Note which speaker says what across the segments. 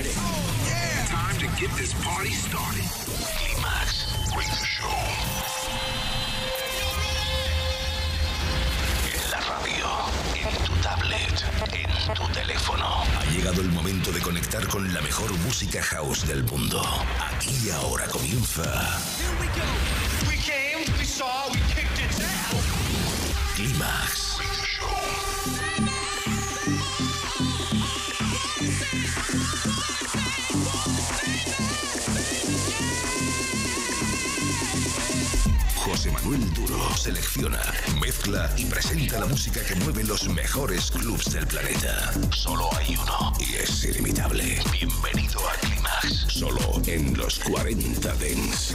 Speaker 1: ready.
Speaker 2: Time to get this party started. Climax Radio Show. En la radio, en tu tablet, en tu teléfono. Ha llegado el momento de conectar con la mejor música house del mundo. Aquí y ahora comienza.
Speaker 3: We came, we saw, we kicked its ass.
Speaker 2: Climax selecciona, mezcla y presenta la música que mueve los mejores clubs del planeta. Solo hay uno y es ilimitable. Bienvenido a Climax, solo en los 40 Dents.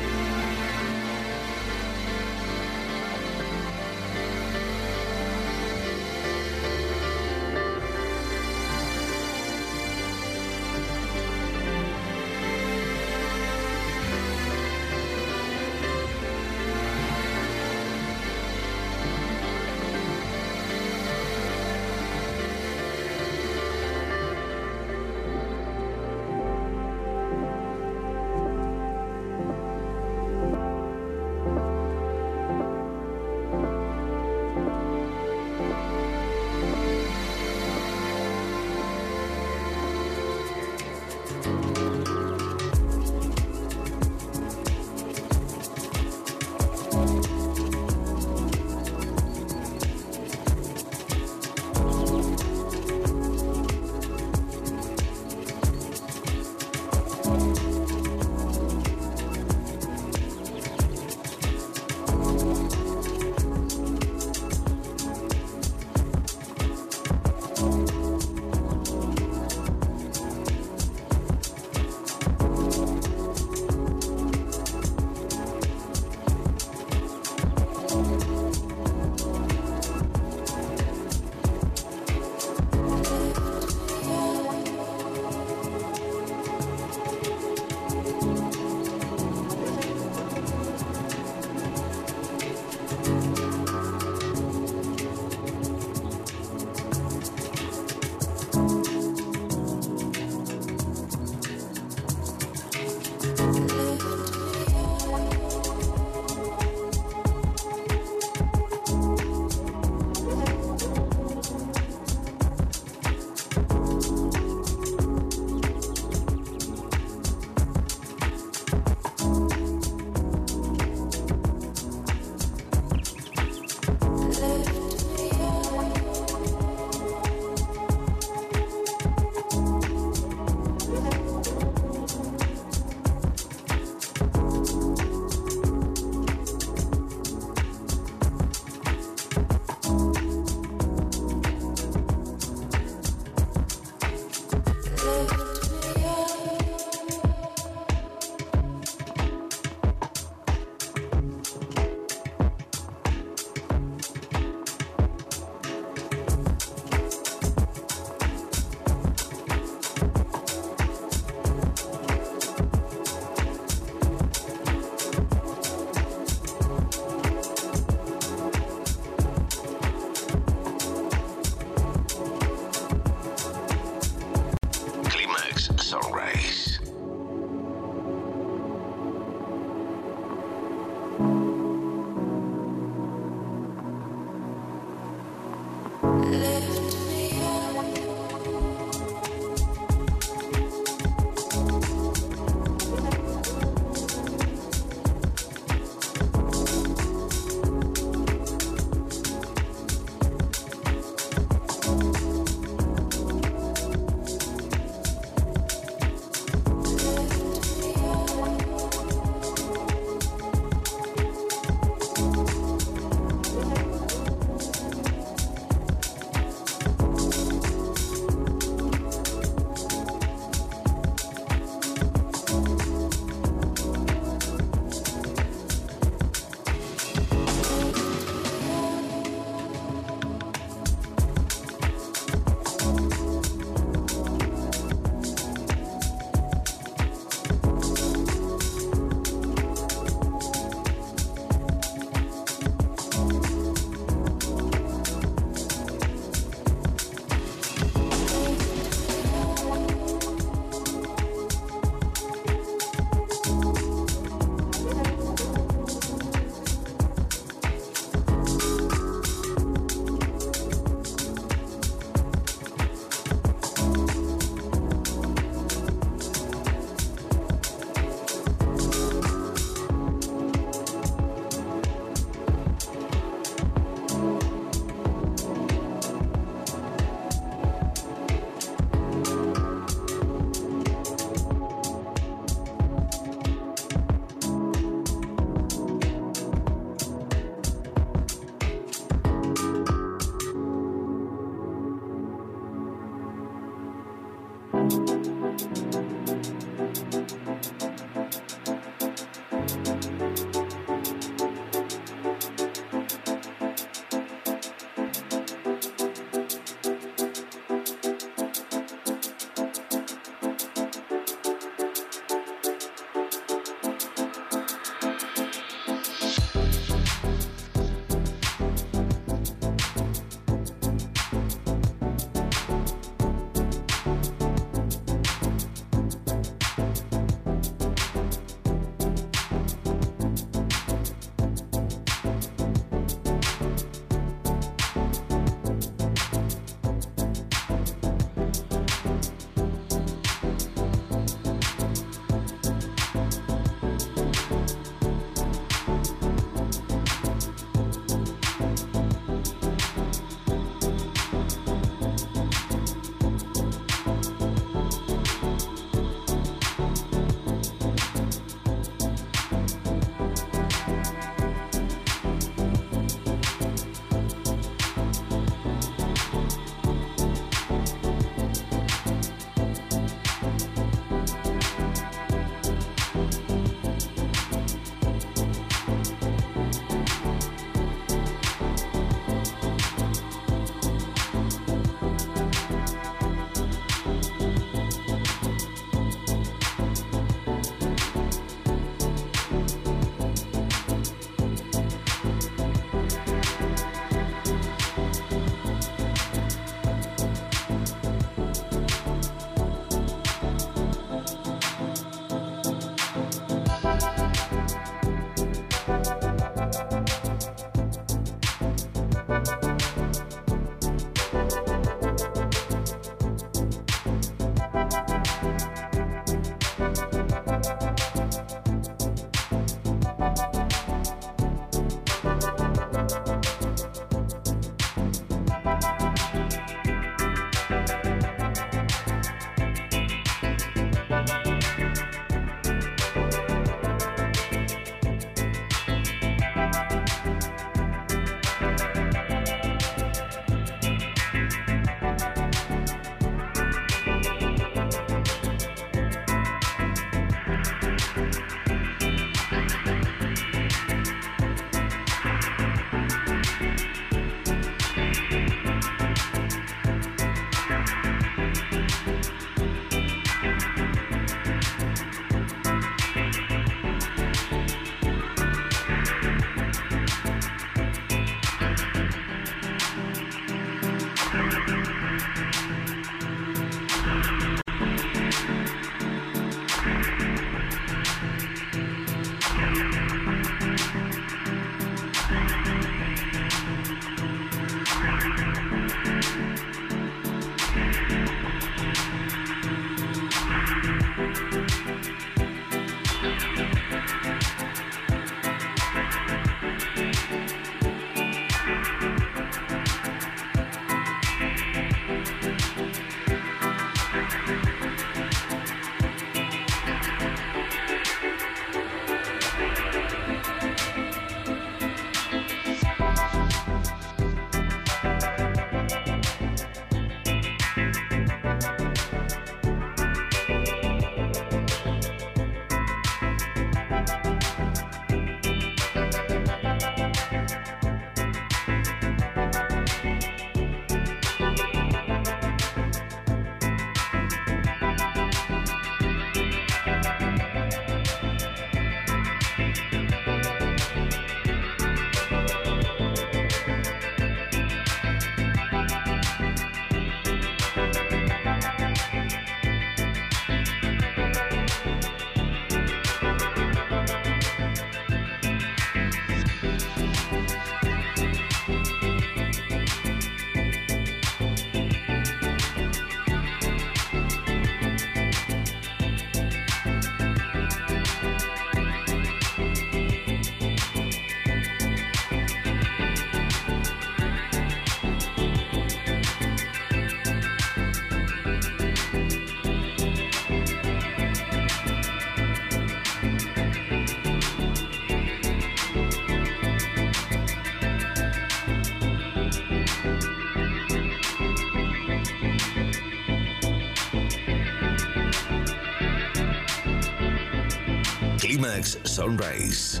Speaker 4: Climax Sunrise.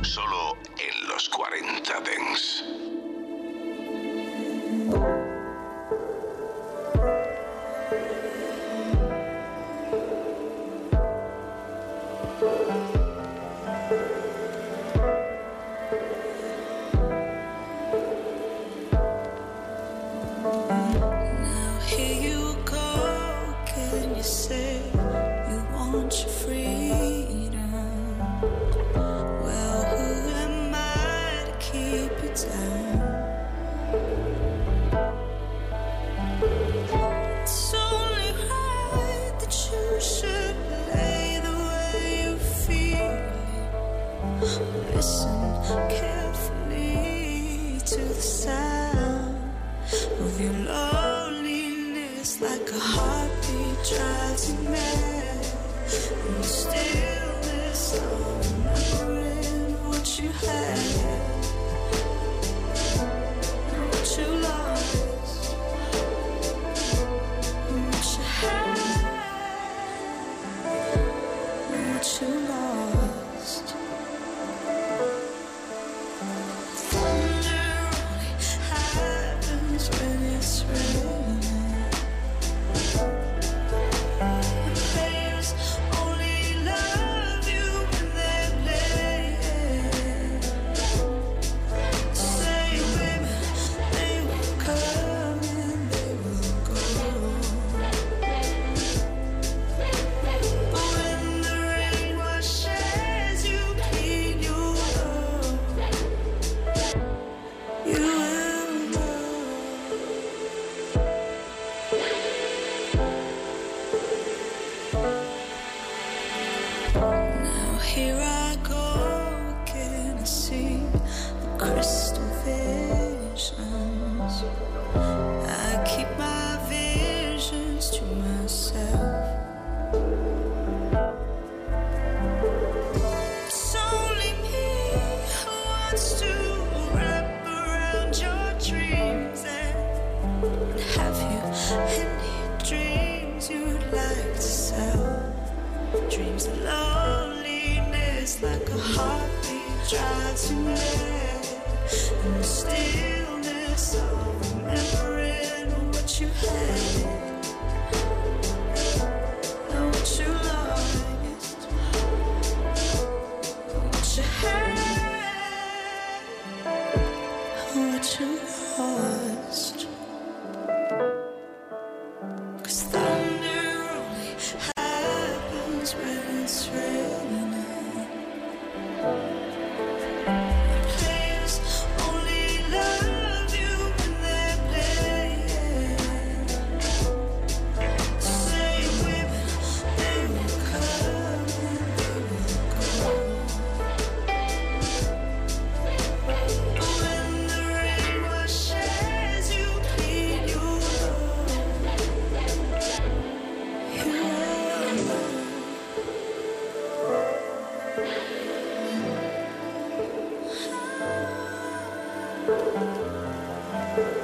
Speaker 2: Música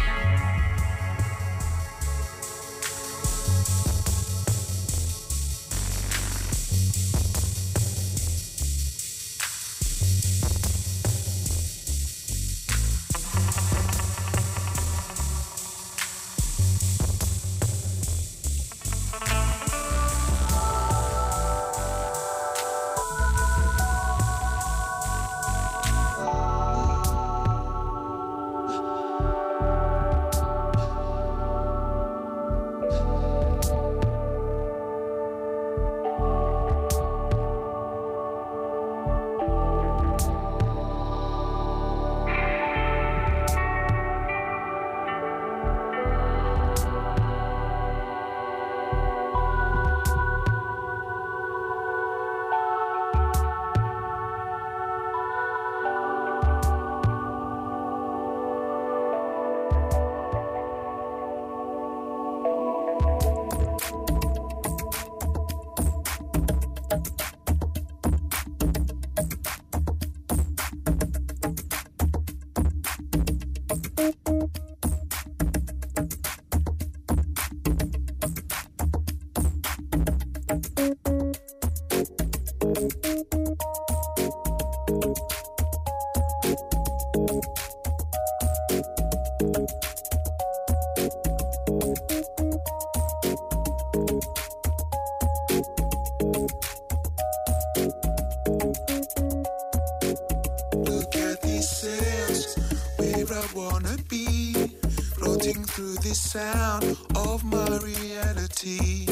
Speaker 5: Sound of my reality.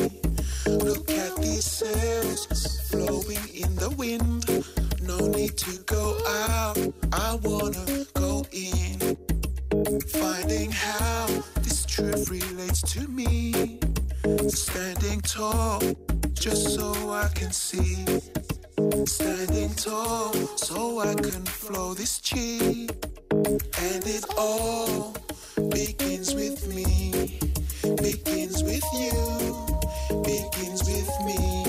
Speaker 5: Look at these sails flowing in the wind. No need to go out, I wanna go in. Finding how this truth relates to me. Standing tall, just so I can see. Standing tall, so I can flow this chi. And it all begins with me, begins with you, begins with me.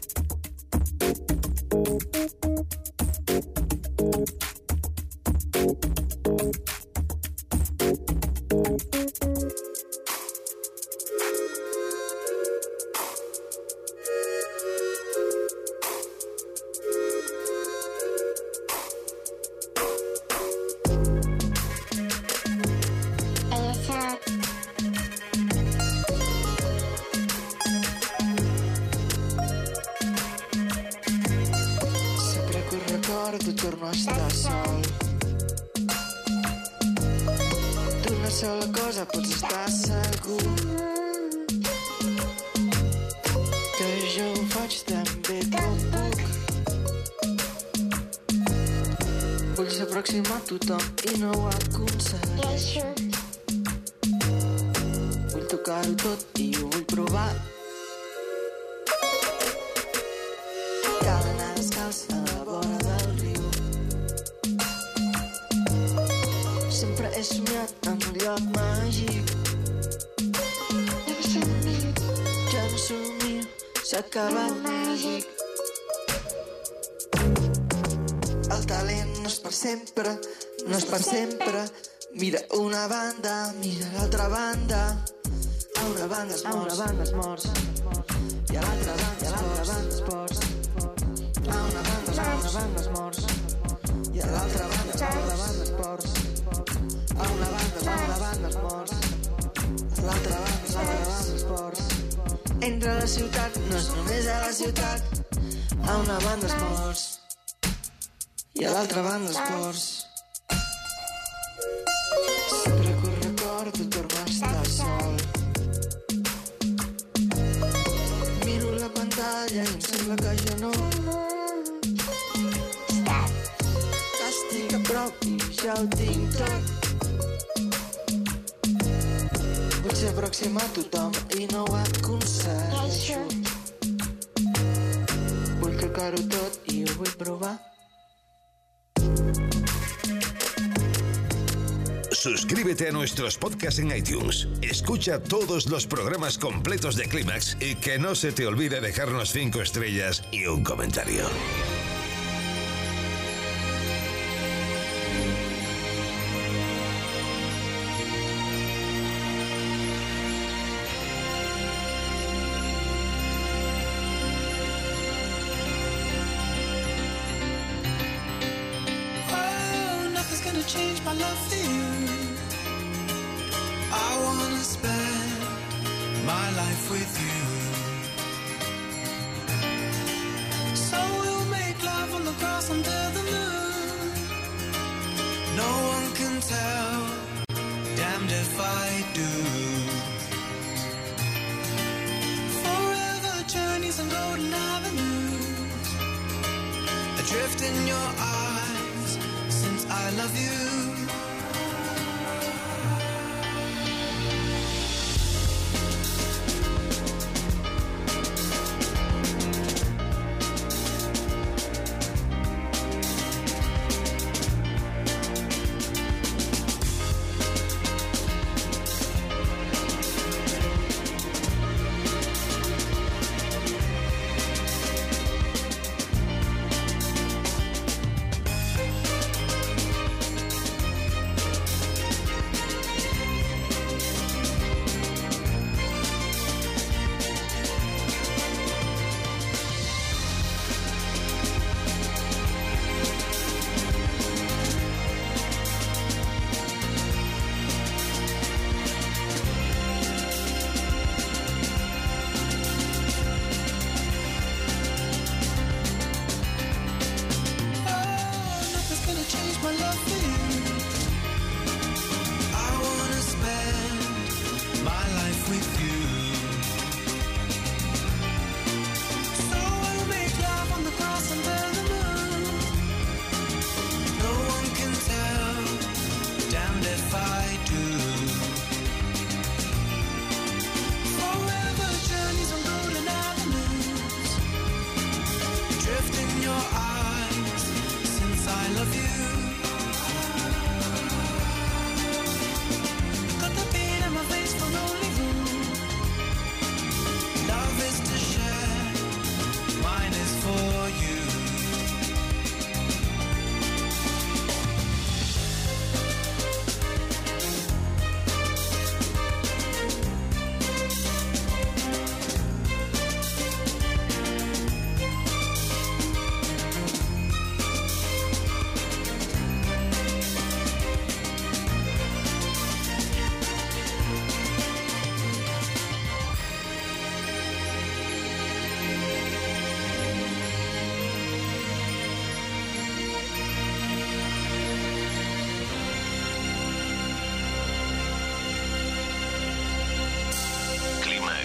Speaker 6: l'altra banda. A una banda es mors, a una banda es mors. I a l'altra banda, a l'altra banda es mors. A una banda, a una banda es mors. I a l'altra banda, a l'altra banda es mors. A una banda, a una banda es mors. A l'altra banda, a l'altra banda es mors. Entra a la ciutat, no és només a la ciutat. A una banda es mors. I a l'altra banda es mors.
Speaker 7: Suscríbete a nuestros podcasts en iTunes. Escucha todos los programas completos de Clímax y que no se te olvide dejarnos 5 estrellas y un comentario.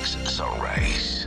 Speaker 7: Sunrise.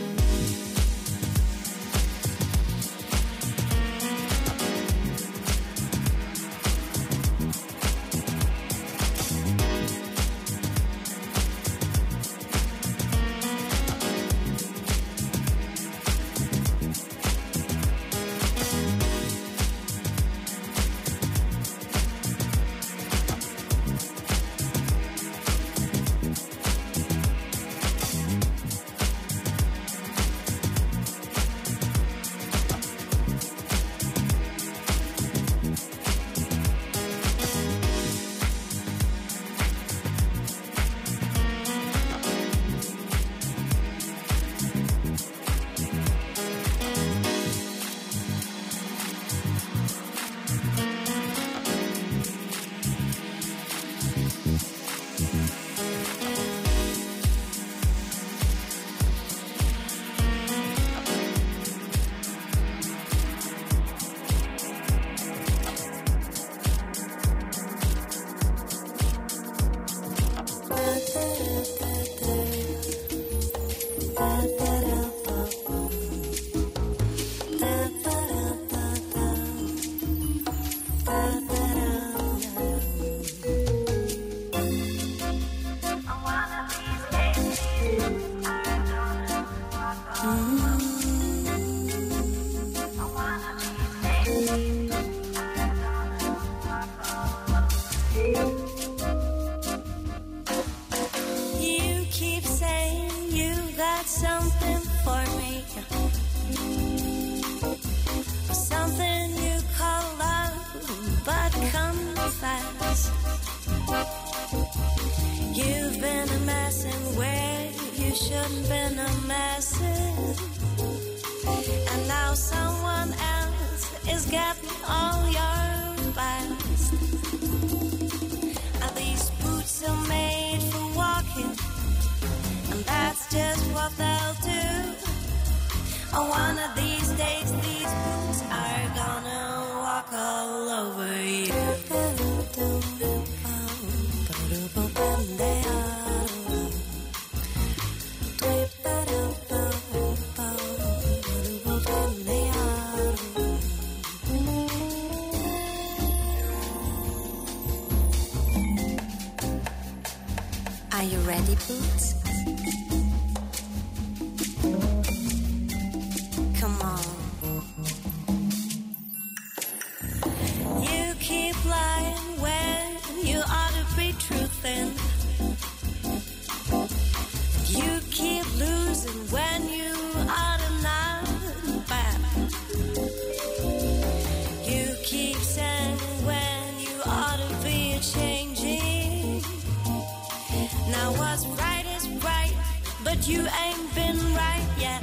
Speaker 2: you ain't been right yet.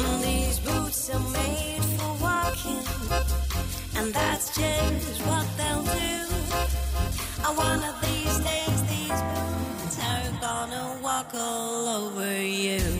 Speaker 2: Mm, these boots are made for walking, and that's just what they'll do. One of these days, these boots are gonna walk all over you.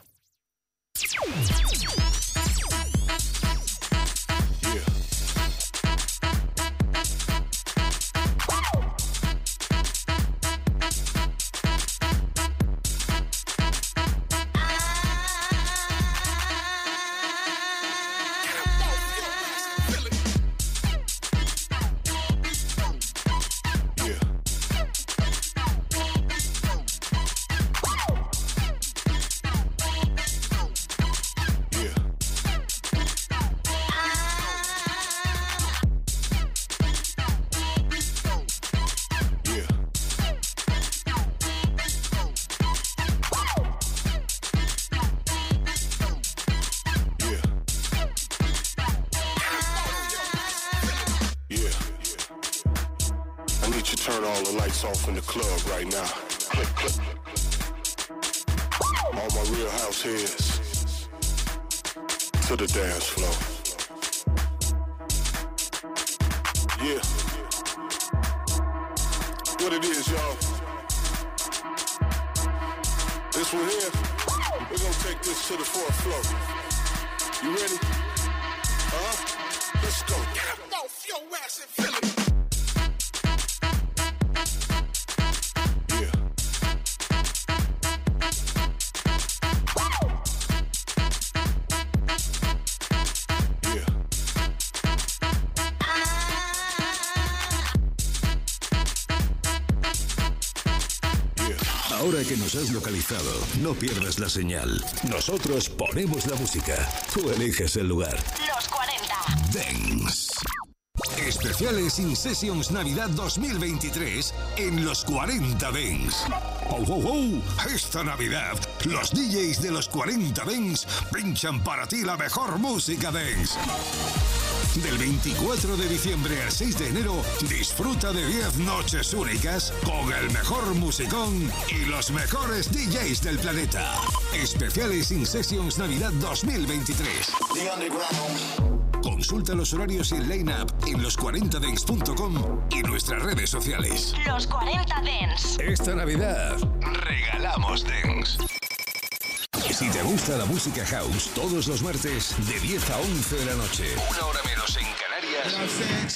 Speaker 8: All my real house heads to the dance floor. Yeah. What it is, y'all. This one here, we're gonna take this to the fourth floor. You ready? Uh-huh. Let's go. Get up off your ass and feel it.
Speaker 2: Nos has localizado, no pierdas la señal. Nosotros ponemos la música. Tú eliges el lugar.
Speaker 9: Los 40.
Speaker 2: Dance. Especiales In Sessions Navidad 2023 en los 40 Dance. ¡Oh, oh, oh! Esta Navidad, los DJs de los 40 Dance pinchan para ti la mejor música dance. Del 24 de diciembre al 6 de enero, disfruta de 10 noches únicas con el mejor musicón y los mejores DJs del planeta. Especiales In Sessions Navidad 2023. Consulta los horarios y el line-up en los40dance.com y nuestras redes sociales.
Speaker 9: Los 40 Dance.
Speaker 2: Esta Navidad regalamos Dance. Si te gusta la música house, todos los martes de 10 a 11 de la noche. Una hora menos en Canarias.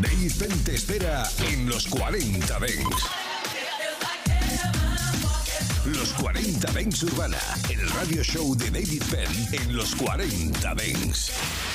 Speaker 2: Dave Penn te espera en los 40 Dance. Los 40 Dance Urbana, el radio show de David Penn en los 40 Dance.